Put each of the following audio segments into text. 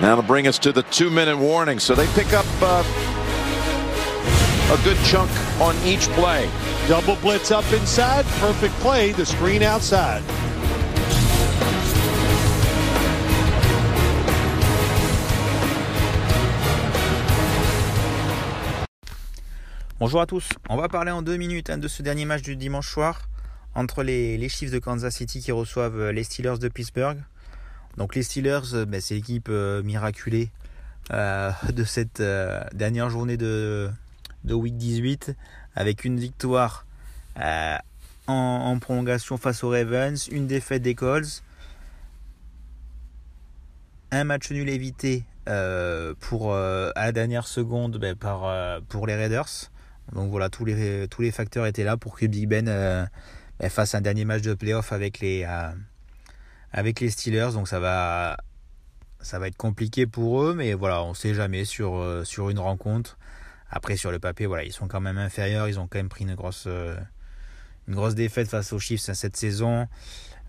That'll bring us to the two-minute warning. So they pick up uh, a good chunk on each play. Double blitz up inside. Perfect play. The screen outside. Bonjour à tous, on va parler en deux minutes hein, de ce dernier match du dimanche soir entre les, les, Chiefs de Kansas City qui reçoivent euh, les Steelers de Pittsburgh. Donc les Steelers, euh, ben, c'est l'équipe euh, miraculée de cette dernière journée de, de, Week 18 avec une victoire en, prolongation face aux Ravens, une défaite des Colts, un match nul évité pour à la dernière seconde ben, par, pour les Raiders. Donc voilà, tous les, tous les facteurs étaient là pour que Big Ben euh, ben, fasse un dernier match de playoff avec les, euh, avec les Steelers. Donc ça va, ça va être compliqué pour eux, mais voilà, on ne sait jamais sur, euh, sur une rencontre. Après, sur le papier, voilà, ils sont quand même inférieurs. Ils ont quand même pris une grosse, une grosse défaite face aux Chiefs cette saison.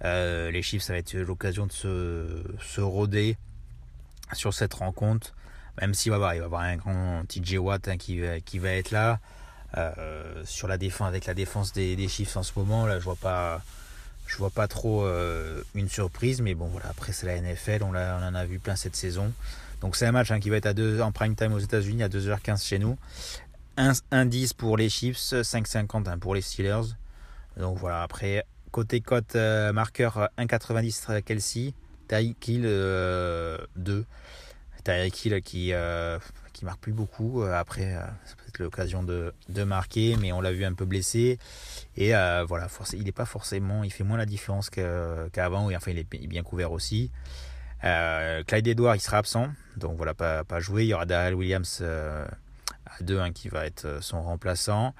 les Chiefs, ça va être l'occasion de se, se sur cette rencontre. Même y avoir, il va y avoir un grand TJ Watt hein, qui, qui va être là. Euh, sur la défense, avec la défense des, des, Chiefs en ce moment, là, je vois pas, je vois pas trop euh, une surprise, mais bon, voilà, après c'est la NFL, on, on, en a vu plein cette saison. Donc c'est un match hein, qui va être à deux, en prime time aux États-Unis à 2h15 chez nous. 1-10 pour les Chiefs, 5,50 hein, pour les Steelers. Donc voilà, après, côté cote euh, marqueur 1,90 Kelsey, Tyreek Hill 2. Tyreek Hill qui, qui marque plus beaucoup. après, l'occasion de, de, marquer, mais on l'a vu un peu blessé. Et euh, voilà, il n'est pas forcément, il fait moins la différence qu'avant, enfin il est bien couvert aussi. Euh, Clyde Edouard, il sera absent, donc voilà, pas, pas joué. Il y aura Darrell Williams euh, à 2 hein, qui va être son remplaçant.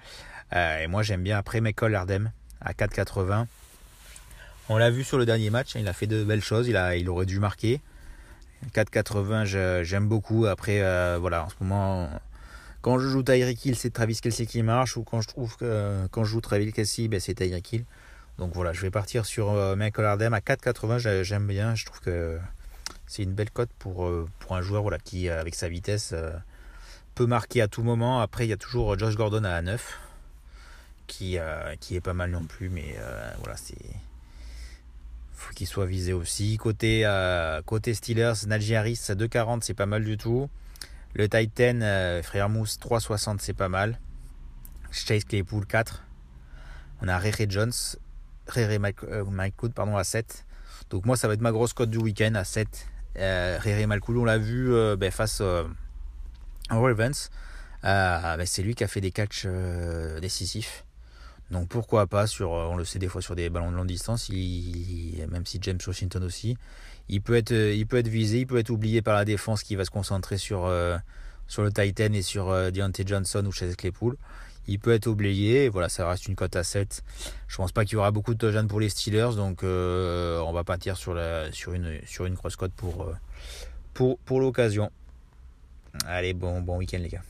et moi j'aime bien après Michael Ardem à 4,80. On l'a vu sur le dernier match, hein, il a fait de belles choses, il, a, il aurait dû marquer. 4,80 j'aime beaucoup. Après, voilà, en ce moment, quand je joue Tyreek Hill, c'est Travis Kelsey qui marche, ou quand je trouve que quand je joue Travis Kelsey, ben c'est Tyreek Hill. Donc voilà, je vais partir sur euh, Michael Ardem à 4,80. J'aime bien, je trouve que c'est une belle cote pour, euh, pour un joueur voilà, qui, euh, avec sa vitesse, peut marquer à tout moment. Après, il y a toujours Josh Gordon à 9, qui, qui est pas mal non plus, mais voilà, c'est faut qu'il soit visé aussi. Côté, côté Steelers, Najee Harris à 2,40, c'est pas mal du tout. Le Titan, euh, frère Mousse, 3,60, c'est pas mal. Chase Claypool, 4. On a Rere Jones, Rere Malkoud, euh, pardon, à 7. Donc moi, ça va être ma grosse cote du week-end à 7. Euh, Rere on l'a vu euh, ben, face euh, à Ravens. Ben, c'est lui qui a fait des catchs décisifs. Donc pourquoi pas sur, on le sait des fois sur des ballons de longue distance, même si James Washington aussi, il peut être, euh, il peut être visé, il peut être oublié par la défense qui va se concentrer sur, euh, sur le Titan et sur euh, Deontay Johnson ou Chase Claypool. Il peut être oublié, voilà, ça reste une cote à 7. Je pense pas qu'il y aura beaucoup de touchdowns pour les Steelers, donc on va partir sur, la, sur, une, sur une grosse cote pour, pour, pour l'occasion. Allez, bon, bon week-end les gars.